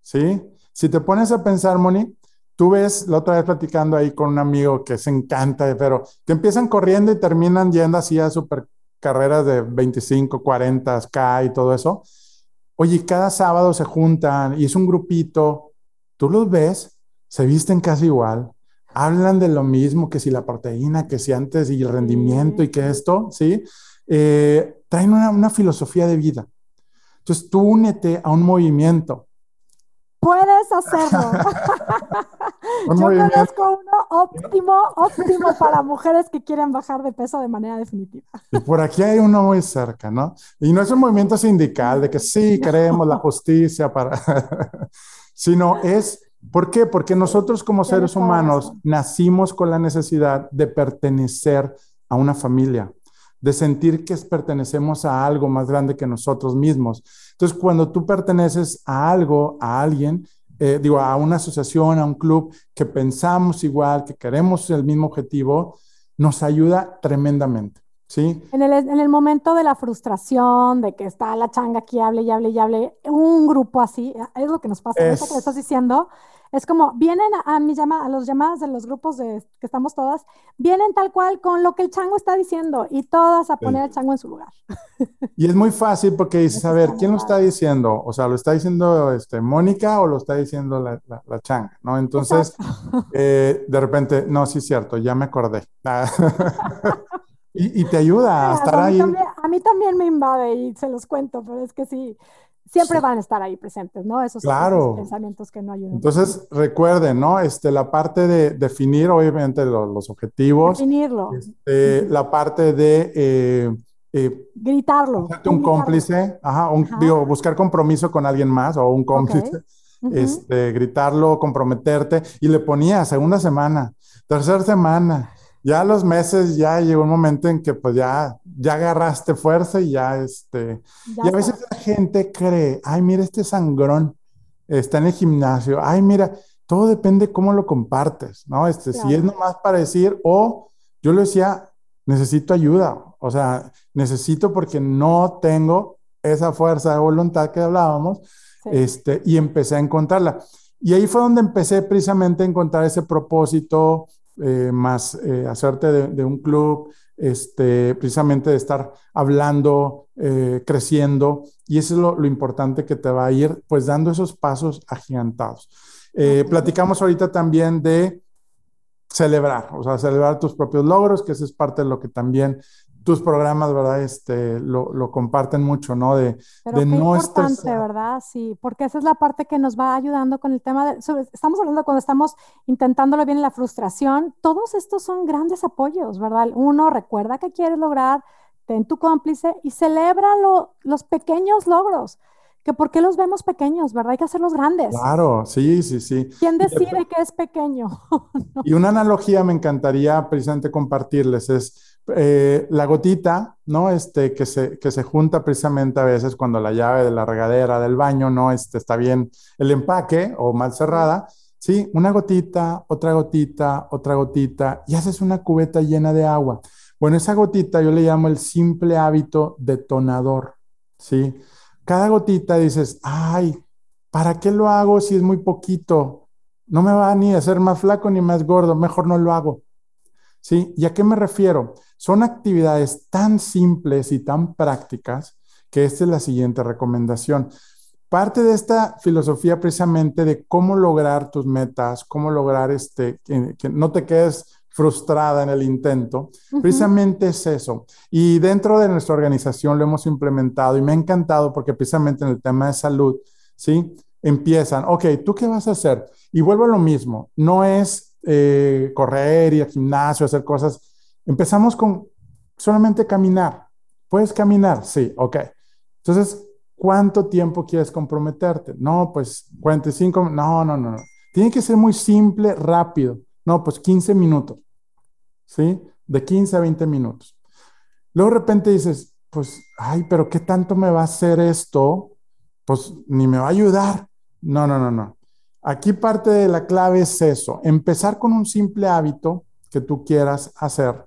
Speaker 2: ¿Sí? Si te pones a pensar, Moni, tú ves la otra vez platicando ahí con un amigo que se encanta, pero que empiezan corriendo y terminan yendo así a super carreras de 25, 40, K y todo eso. Oye, cada sábado se juntan y es un grupito, tú los ves, se visten casi igual, hablan de lo mismo, que si la proteína, que si antes y el rendimiento y que esto, ¿sí? Eh, traen una, una filosofía de vida. Entonces tú únete a un movimiento
Speaker 1: Puedes hacerlo. Yo conozco uno óptimo, óptimo para mujeres que quieren bajar de peso de manera definitiva.
Speaker 2: Y por aquí hay uno muy cerca, ¿no? Y no es un movimiento sindical de que sí queremos la justicia para, sino es, ¿por qué? Porque nosotros como seres humanos nacimos con la necesidad de pertenecer a una familia de sentir que pertenecemos a algo más grande que nosotros mismos. Entonces, cuando tú perteneces a algo, a alguien, eh, digo, a una asociación, a un club, que pensamos igual, que queremos el mismo objetivo, nos ayuda tremendamente. ¿Sí?
Speaker 1: En el, en el momento de la frustración, de que está la changa aquí, hable y hable y hable, un grupo así, es lo que nos pasa, es, que le estás diciendo, es como, vienen a, mi llama, a los llamadas de los grupos de que estamos todas, vienen tal cual con lo que el chango está diciendo y todas a poner al chango en su lugar.
Speaker 2: Y es muy fácil porque dices, a ver, ¿quién lo está diciendo? O sea, ¿lo está diciendo este, Mónica o lo está diciendo la, la, changa? ¿No? Entonces, eh, de repente, no, sí es cierto, ya me acordé. y, y, te ayuda a estar ahí.
Speaker 1: a mí también me invade y se los cuento, pero es que sí, siempre van a estar ahí presentes, ¿no? Esos,
Speaker 2: claro.
Speaker 1: pensamientos que no ayudan.
Speaker 2: Entonces, recuerden, ¿no? Este, la parte de definir, obviamente, los, objetivos.
Speaker 1: Definirlo.
Speaker 2: Este, la parte de... Eh,
Speaker 1: eh, Gritarlo.
Speaker 2: Un cómplice, ajá, un, Digo, buscar compromiso con alguien más o un cómplice. este, gritarlo, comprometerte. Y le ponía segunda semana, tercera semana, ya los meses ya llegó un momento en que pues ya, ya agarraste fuerza y ya este, y a veces la gente cree, ay, mira este sangrón, está en el gimnasio, ay, mira, todo depende cómo lo compartes, ¿no? Este, si es nomás para decir, o yo le decía, necesito ayuda, o sea, necesito porque no tengo esa fuerza de voluntad que hablábamos, este, y empecé a encontrarla. Y ahí fue donde empecé precisamente a encontrar ese propósito, eh, más eh, hacerte de, un club, este, precisamente de estar hablando, eh, creciendo, y eso es lo, importante que te va a ir, pues dando esos pasos agigantados. platicamos ahorita también de celebrar, o sea, celebrar tus propios logros, que eso es parte de lo que también tus programas, ¿verdad? Este, lo, lo comparten mucho, ¿no? De,
Speaker 1: Pero de qué no importante, ¿verdad? Sí, porque esa es la parte que nos va ayudando con el tema de, estamos hablando cuando estamos intentándolo bien la frustración, todos estos son grandes apoyos, ¿verdad? Uno recuerda que quieres lograr, ten tu cómplice y celebra los pequeños logros. Que por qué los vemos pequeños, ¿verdad? Hay que hacerlos grandes.
Speaker 2: Claro, sí, sí, sí.
Speaker 1: ¿Quién decide que es pequeño?
Speaker 2: Y una analogía me encantaría precisamente compartirles es eh, la gotita, ¿no? Este, que se, que se junta precisamente a veces cuando la llave de la regadera del baño no este, está bien el empaque o mal cerrada. Sí, una gotita, otra gotita, otra gotita, y haces una cubeta llena de agua. Bueno, esa gotita yo le llamo el simple hábito detonador, ¿sí? Cada gotita dices, ay, ¿para qué lo hago si es muy poquito? No me va ni a hacer más flaco ni más gordo, mejor no lo hago. ¿Sí? ¿Y a qué me refiero? Son actividades tan simples y tan prácticas que esta es la siguiente recomendación. Parte de esta filosofía precisamente de cómo lograr tus metas, cómo lograr este, que no te quedes frustrada en el intento, precisamente es eso. Y dentro de nuestra organización lo hemos implementado y me ha encantado porque precisamente en el tema de salud, ¿sí? Empiezan, ok, ¿tú qué vas a hacer? Y vuelvo a lo mismo, no es eh, correr, ir al gimnasio, hacer cosas. Empezamos con solamente caminar. ¿Puedes caminar? Sí, ok. Entonces, ¿cuánto tiempo quieres comprometerte? No, pues 45, no, no, no, no. Tiene que ser muy simple, rápido. No, pues 15 minutos, ¿sí? De 15 a 20 minutos. Luego de repente dices, pues, ay, pero ¿qué tanto me va a hacer esto? Pues ni me va a ayudar. No, no, no, no. Aquí parte de la clave es eso, empezar con un simple hábito que tú quieras hacer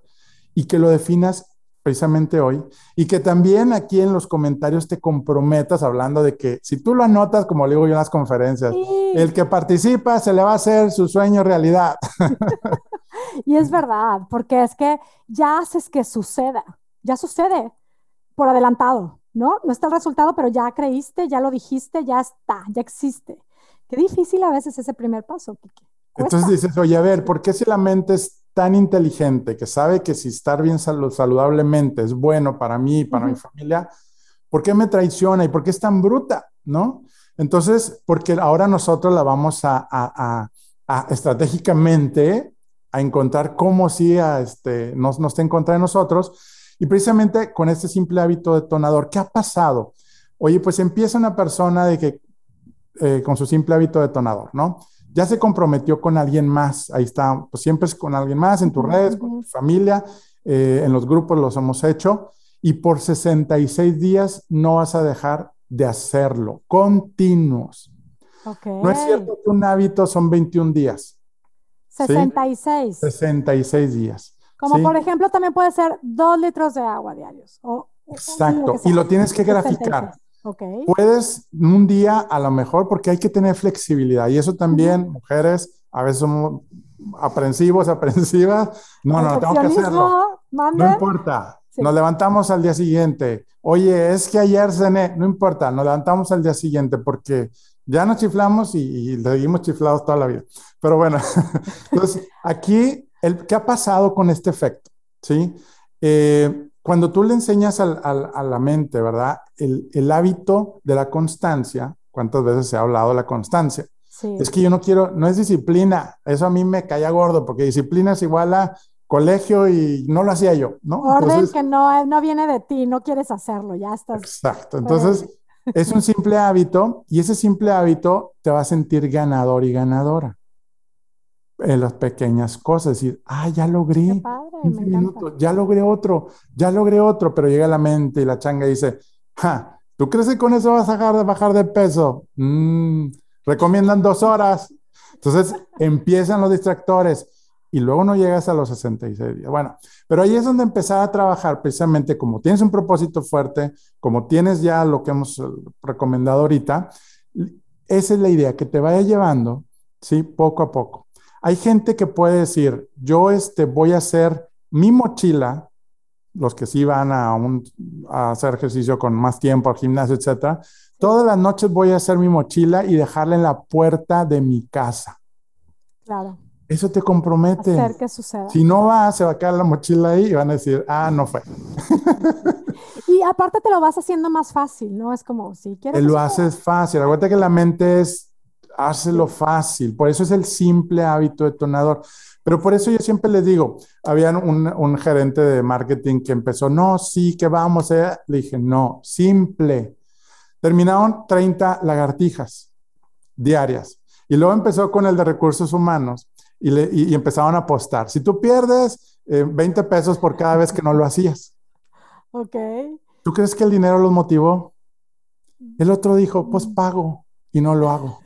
Speaker 2: y que lo definas precisamente hoy, y que también aquí en los comentarios te comprometas hablando de que si tú lo anotas, como le digo yo en las conferencias, el que participa se le va a hacer su sueño realidad.
Speaker 1: y es verdad, porque es que ya haces que suceda, ya sucede por adelantado, ¿no? No está el resultado, pero ya creíste, ya lo dijiste, ya está, ya existe. Qué difícil a veces ese primer paso, Kiki.
Speaker 2: Entonces dices, oye, a ver, ¿por qué si la mente es tan inteligente que sabe que si estar bien saludablemente es bueno para mí y para mi familia, ¿por qué me traiciona y por qué es tan bruta? ¿No? Entonces, porque ahora nosotros la vamos a, estratégicamente a encontrar cómo sí a este, nos, nos en contra de nosotros. Y precisamente con este simple hábito detonador, ¿qué ha pasado? Oye, pues empieza una persona de que, eh, con su simple hábito detonador, ¿no? ya se comprometió con alguien más, ahí está, pues siempre es con alguien más en tus redes, con tu familia, eh, en los grupos los hemos hecho, y por 66 días no vas a dejar de hacerlo, continuos. No es cierto que un hábito son 21 días.
Speaker 1: 66.
Speaker 2: 66 días.
Speaker 1: Como por ejemplo también puede ser dos litros de agua diarios.
Speaker 2: Exacto, y lo tienes que graficar. Puedes un día a lo mejor porque hay que tener flexibilidad y eso también, mujeres, a veces somos aprensivos, aprensivas. No, no, tengo que hacerlo. No importa. Nos levantamos al día siguiente. Oye, es que ayer cené. No importa, nos levantamos al día siguiente porque ya nos chiflamos y, y seguimos chiflados toda la vida. Pero bueno, entonces aquí, el, ¿qué ha pasado con este efecto? ¿Sí? Eh, cuando tú le enseñas a la mente, ¿verdad? El, hábito de la constancia, ¿cuántas veces se ha hablado de la constancia? Es que yo no quiero, no es disciplina, eso a mí me caía gordo, porque disciplina es igual a colegio y no lo hacía yo, ¿no?
Speaker 1: Orden que no, no viene de ti, no quieres hacerlo, ya estás.
Speaker 2: Exacto, entonces es un simple hábito y ese simple hábito te va a sentir ganador y ganadora en las pequeñas cosas, decir, ah, ya logré ya logré otro, ya logré otro, pero llega la mente y la changa dice, ja, ¿tú crees que con eso vas a bajar de, bajar de peso? Mm, recomiendan dos horas. Entonces empiezan los distractores y luego no llegas a los 66 días. Bueno, pero ahí es donde empezar a trabajar precisamente como tienes un propósito fuerte, como tienes ya lo que hemos eh, recomendado ahorita, esa es la idea, que te vaya llevando, ¿sí? Poco a poco. Hay gente que puede decir, yo este, voy a hacer mi mochila, los que sí van a, a hacer ejercicio con más tiempo al gimnasio, etcétera, todas las noches voy a hacer mi mochila y dejarla en la puerta de mi casa.
Speaker 1: Claro.
Speaker 2: Eso te compromete.
Speaker 1: Hacer que suceda.
Speaker 2: Si no va, se va a quedar la mochila ahí y van a decir, ah, no fue.
Speaker 1: y aparte te lo vas haciendo más fácil, ¿no? Es como, si quieres.
Speaker 2: Te lo haces fácil. Acuérdate que la mente es Hácelo fácil. Por eso es el simple hábito detonador. Pero por eso yo siempre les digo, había un, un gerente de marketing que empezó, no, sí, que vamos, eh". le dije, no, simple. Terminaron 30 lagartijas diarias. Y luego empezó con el de recursos humanos y, le, y, empezaron a apostar. Si tú pierdes 20 eh, pesos por cada vez que no lo hacías.
Speaker 1: Ok.
Speaker 2: ¿Tú crees que el dinero los motivó? El otro dijo, pues pago y no lo hago.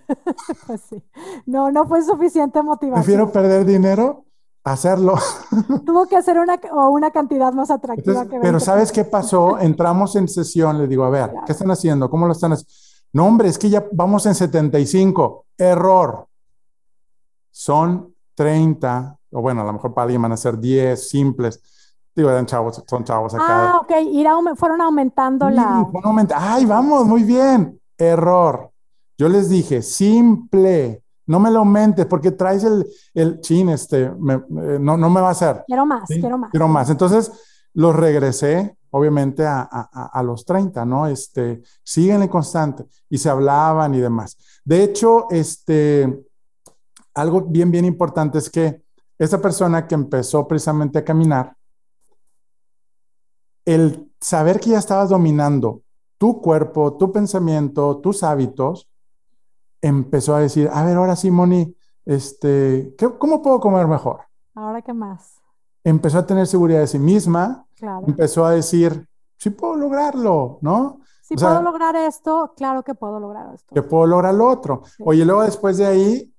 Speaker 1: pues sí. No, no fue suficiente motivación.
Speaker 2: Prefiero perder dinero hacerlo.
Speaker 1: Tuvo que hacer una, o una cantidad más atractiva que
Speaker 2: Pero ¿sabes qué pasó? Entramos en sesión, le digo, a ver, ¿qué están haciendo? ¿Cómo lo están haciendo? No, hombre, es que ya vamos en 75. Error. Son 30, o bueno, a lo mejor para alguien van a ser 10 simples. Digo, eran chavos, son chavos acá.
Speaker 1: Ah, ok, Ir fueron aumentando la...
Speaker 2: Ay, vamos, muy bien. Error. Yo les dije, simple. No me lo aumentes porque traes el, el chin, este, eh, no, no me va a hacer.
Speaker 1: Quiero más, quiero más.
Speaker 2: Quiero más. Entonces, los regresé, obviamente, a, a, a, los 30, ¿no? Este, síguenle constante. Y se hablaban y demás. De hecho, este, algo bien, bien importante es que esa persona que empezó precisamente a caminar, el saber que ya estabas dominando tu cuerpo, tu pensamiento, tus hábitos, empezó a decir, a ver, ahora sí, Moni, este, ¿cómo puedo comer mejor?
Speaker 1: Ahora qué más.
Speaker 2: Empezó a tener seguridad de sí misma, empezó a decir, sí puedo lograrlo, ¿no?
Speaker 1: Si puedo lograr esto, claro que puedo lograr esto.
Speaker 2: Que puedo lograr lo otro. Oye, luego después de ahí,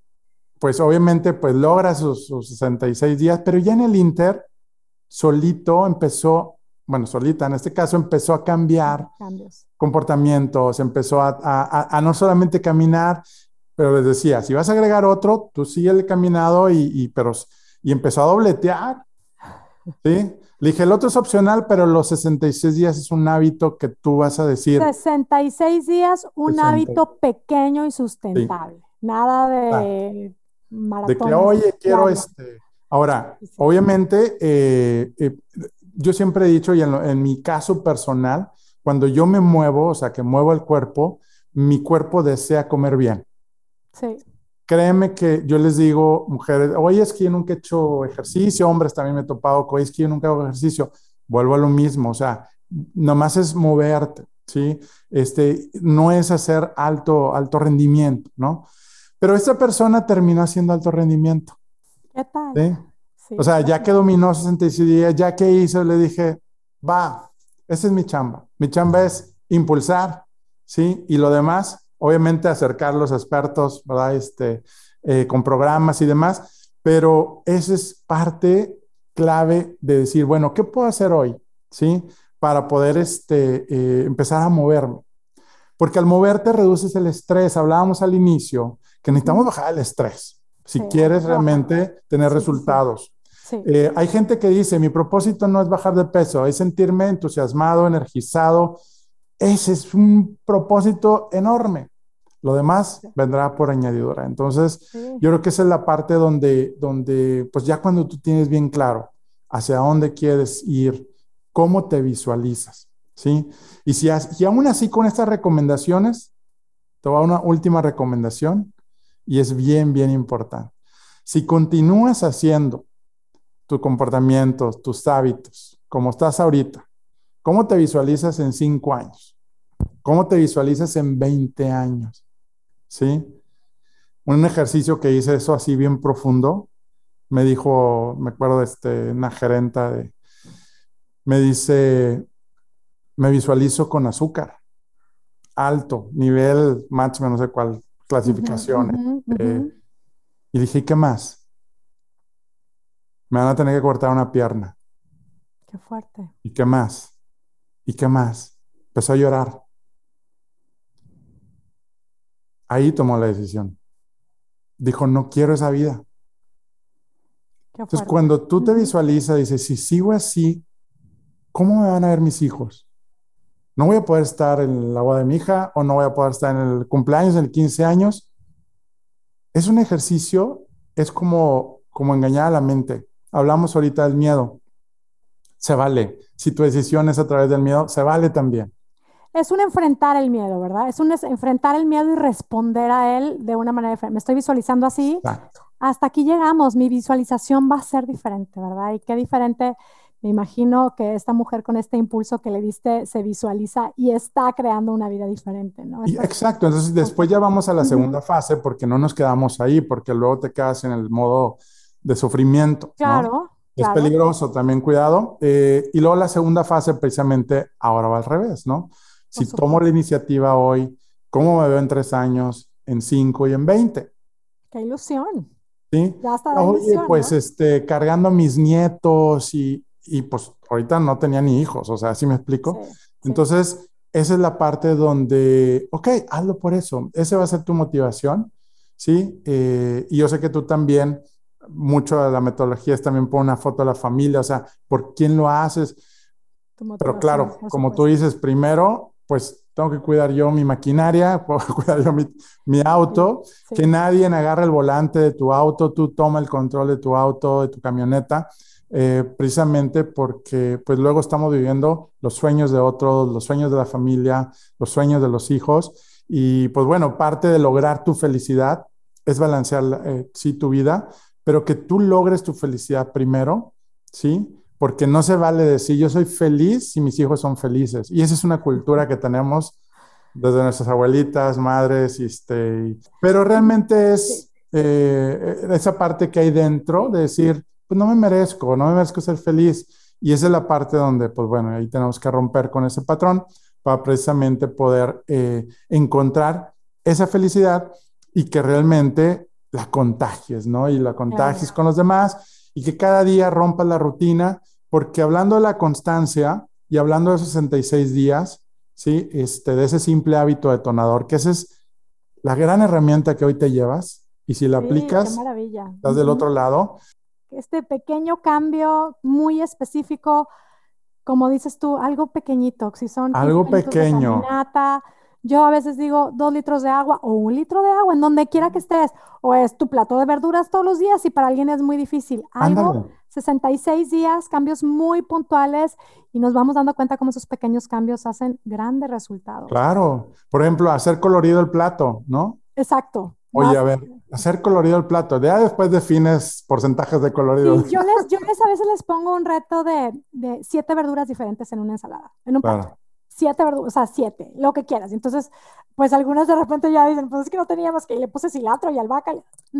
Speaker 2: pues obviamente, pues logra sus, sus 66 días, pero ya en el Inter, solito empezó bueno, solita en este caso, empezó a cambiar comportamientos, empezó a, no solamente caminar, pero les decía, si vas a agregar otro, tú sigue el caminado y, pero, y empezó a dobletear. ¿Sí? Le dije, el otro es opcional, pero los 66 días es un hábito que tú vas a decir.
Speaker 1: 66 días, un hábito pequeño y sustentable. Nada de maratón.
Speaker 2: De que, oye, quiero este. Ahora, obviamente, eh, eh, yo siempre he dicho, y en, mi caso personal, cuando yo me muevo, o sea, que muevo el cuerpo, mi cuerpo desea comer bien.
Speaker 1: Sí.
Speaker 2: Créeme que yo les digo, mujeres, oye, es que yo nunca he hecho ejercicio, hombres también me he topado, oye, es que yo nunca hago ejercicio. Vuelvo a lo mismo, o sea, nomás es moverte, ¿sí? Este, no es hacer alto, alto rendimiento, ¿no? Pero esta persona terminó haciendo alto rendimiento.
Speaker 1: ¿Qué tal?
Speaker 2: ¿sí? O sea, ya que dominó 66 días, ya que hizo, le dije, va, esa es mi chamba. Mi chamba es impulsar, ¿sí? Y lo demás, obviamente acercar los expertos, ¿verdad? Este, eh, con programas y demás, pero esa es parte clave de decir, bueno, ¿qué puedo hacer hoy? ¿Sí? Para poder este, eh, empezar a moverme. Porque al moverte reduces el estrés. Hablábamos al inicio que necesitamos bajar el estrés si quieres realmente tener resultados. Eh, hay gente que dice, mi propósito no es bajar de peso, es sentirme entusiasmado, energizado. Ese es un propósito enorme. Lo demás vendrá por añadidura. Entonces, yo creo que esa es la parte donde, donde, pues ya cuando tú tienes bien claro hacia dónde quieres ir, cómo te visualizas, ¿sí? Y si y aún así con estas recomendaciones, te voy a una última recomendación y es bien, bien importante. Si continúas haciendo tu comportamiento, tus hábitos, como estás ahorita. ¿Cómo te visualizas en cinco años? ¿Cómo te visualizas en 20 años? ¿Sí? Un ejercicio que hice eso así bien profundo, me dijo, me acuerdo de este, una gerenta de, me dice, me visualizo con azúcar, alto, nivel máximo, no sé cuál clasificación. Eh, y dije, ¿qué más? Me van a tener que cortar una pierna.
Speaker 1: Qué fuerte.
Speaker 2: ¿Y qué más? ¿Y qué más? Empezó a llorar. Ahí tomó la decisión. Dijo, no quiero esa vida. Entonces, cuando tú te visualizas, dices, si sigo así, ¿cómo me van a ver mis hijos? No voy a poder estar en la boda de mi hija o no voy a poder estar en el cumpleaños, en el 15 años. Es un ejercicio, es como, como engañar a la mente. Hablamos ahorita del miedo. Se vale. Si tu decisión es a través del miedo, se vale también.
Speaker 1: Es un enfrentar el miedo, ¿verdad? Es un enfrentar el miedo y responder a él de una manera diferente. Me estoy visualizando así. Exacto. Hasta aquí llegamos, mi visualización va a ser diferente, ¿verdad? Y qué diferente me imagino que esta mujer con este impulso que le diste se visualiza y está creando una vida diferente, ¿no?
Speaker 2: exacto, entonces después ya vamos a la segunda fase porque no nos quedamos ahí, porque luego te quedas en el modo de sufrimiento.
Speaker 1: Claro.
Speaker 2: Es peligroso, también cuidado. Eh, y luego la segunda fase precisamente ahora va al revés, ¿no? Si tomo la iniciativa hoy, ¿cómo me veo en tres años, en cinco y en veinte?
Speaker 1: ¡Qué ilusión!
Speaker 2: Sí. Ya está Oye, pues este, cargando mis nietos y, y pues ahorita no tenía ni hijos, o sea, ¿sí me explico? Entonces, esa es la parte donde, ok, hazlo por eso, esa va a ser tu motivación, ¿sí? Eh, y yo sé que tú también, mucho de la metodología es también por una foto de la familia, o sea, por quién lo haces. Pero claro, como tú dices, primero, pues tengo que cuidar yo mi maquinaria, cuidar yo mi, mi auto, que nadie agarre el volante de tu auto, tú toma el control de tu auto, de tu camioneta eh, precisamente porque pues luego estamos viviendo los sueños de otros, los sueños de la familia, los sueños de los hijos. Y pues bueno, parte de lograr tu felicidad es balancear, eh, sí, tu vida, pero que tú logres tu felicidad primero, ¿sí? Porque no se vale decir yo soy feliz si mis hijos son felices. Y esa es una cultura que tenemos desde nuestras abuelitas, madres, este, pero realmente es eh, esa parte que hay dentro de decir, pues no me merezco, no me merezco ser feliz. Y esa es la parte donde, pues bueno, ahí tenemos que romper con ese patrón para precisamente poder eh, encontrar esa felicidad y que realmente la contagies, ¿no? Y la contagies con los demás y que cada día rompas la rutina, porque hablando de la constancia y hablando de 66 días, ¿sí? Este, de ese simple hábito detonador, que esa es la gran herramienta que hoy te llevas, y si la aplicas, estás del otro lado,
Speaker 1: este pequeño cambio muy específico, como dices tú, algo pequeñito, si son
Speaker 2: algo pequeño.
Speaker 1: Yo a veces digo dos litros de agua o un litro de agua en donde quiera que estés, o es tu plato de verduras todos los días y para alguien es muy difícil. Algo, 66 días, cambios muy puntuales y nos vamos dando cuenta cómo esos pequeños cambios hacen grandes resultados.
Speaker 2: Claro, por ejemplo, hacer colorido el plato, ¿no?
Speaker 1: Exacto.
Speaker 2: Oye, a ver, hacer colorido el plato. Ya después defines porcentajes de colorido.
Speaker 1: yo, les, yo les a veces les pongo un reto de, de siete verduras diferentes en una ensalada, en un plato siete verduras, o sea, siete, lo que quieras. Entonces, pues algunas de repente ya dicen, pues es que no teníamos que, y le puse cilantro y albahaca,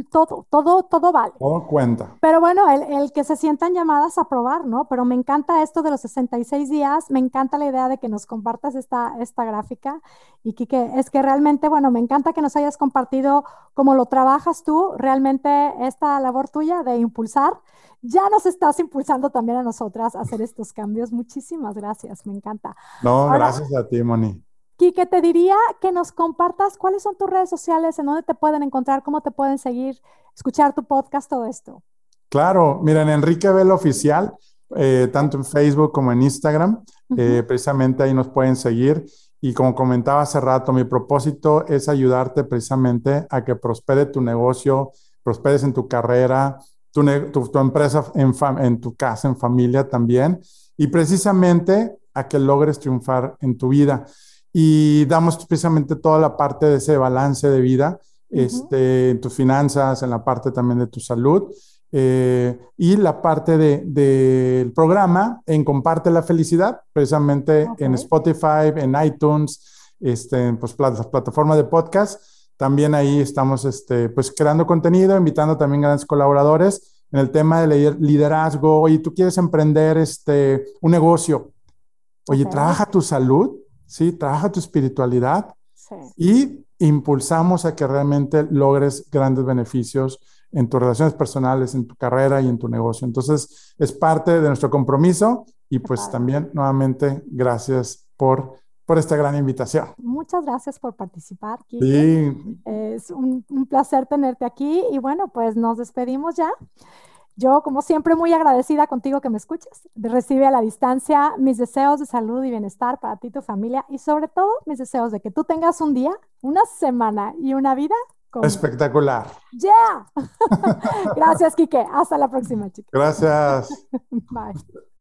Speaker 1: todo, todo, todo vale.
Speaker 2: Todo cuenta.
Speaker 1: Pero bueno, el, el, que se sientan llamadas a probar, ¿no? Pero me encanta esto de los 66 días, me encanta la idea de que nos compartas esta, esta gráfica y que es que realmente, bueno, me encanta que nos hayas compartido cómo lo trabajas tú, realmente esta labor tuya de impulsar ya nos estás impulsando también a nosotras a hacer estos cambios. Muchísimas gracias, me encanta.
Speaker 2: No, gracias a ti, Moni.
Speaker 1: Quique, te diría que nos compartas cuáles son tus redes sociales, en dónde te pueden encontrar, cómo te pueden seguir, escuchar tu podcast, todo esto.
Speaker 2: Claro, miren, Enrique Velo Oficial, eh, tanto en Facebook como en Instagram, eh, precisamente ahí nos pueden seguir. Y como comentaba hace rato, mi propósito es ayudarte precisamente a que prospere tu negocio, prosperes en tu carrera, tu, tu, empresa en, en tu casa, en familia también, y precisamente a que logres triunfar en tu vida. Y damos precisamente toda la parte de ese balance de vida, este, en tus finanzas, en la parte también de tu salud. Eh, y la parte del de, programa en Comparte la Felicidad, precisamente en Spotify, en iTunes, este, en pues, plataformas de podcast también ahí estamos este, pues, creando contenido, invitando también grandes colaboradores en el tema de liderazgo. Oye, tú quieres emprender este, un negocio. Oye, trabaja tu salud, ¿sí? Trabaja tu espiritualidad y impulsamos a que realmente logres grandes beneficios en tus relaciones personales, en tu carrera y en tu negocio. Entonces, es parte de nuestro compromiso y pues también nuevamente gracias por por esta gran invitación.
Speaker 1: Muchas gracias por participar. Sí. Es un, placer tenerte aquí y bueno, pues nos despedimos ya. Yo, como siempre, muy agradecida contigo que me escuches. Recibe a la distancia mis deseos de salud y bienestar para ti y tu familia y sobre todo mis deseos de que tú tengas un día, una semana y una vida
Speaker 2: espectacular.
Speaker 1: ¡Ya! Gracias, Quique. Hasta la próxima, chicos.
Speaker 2: Gracias.
Speaker 1: Bye.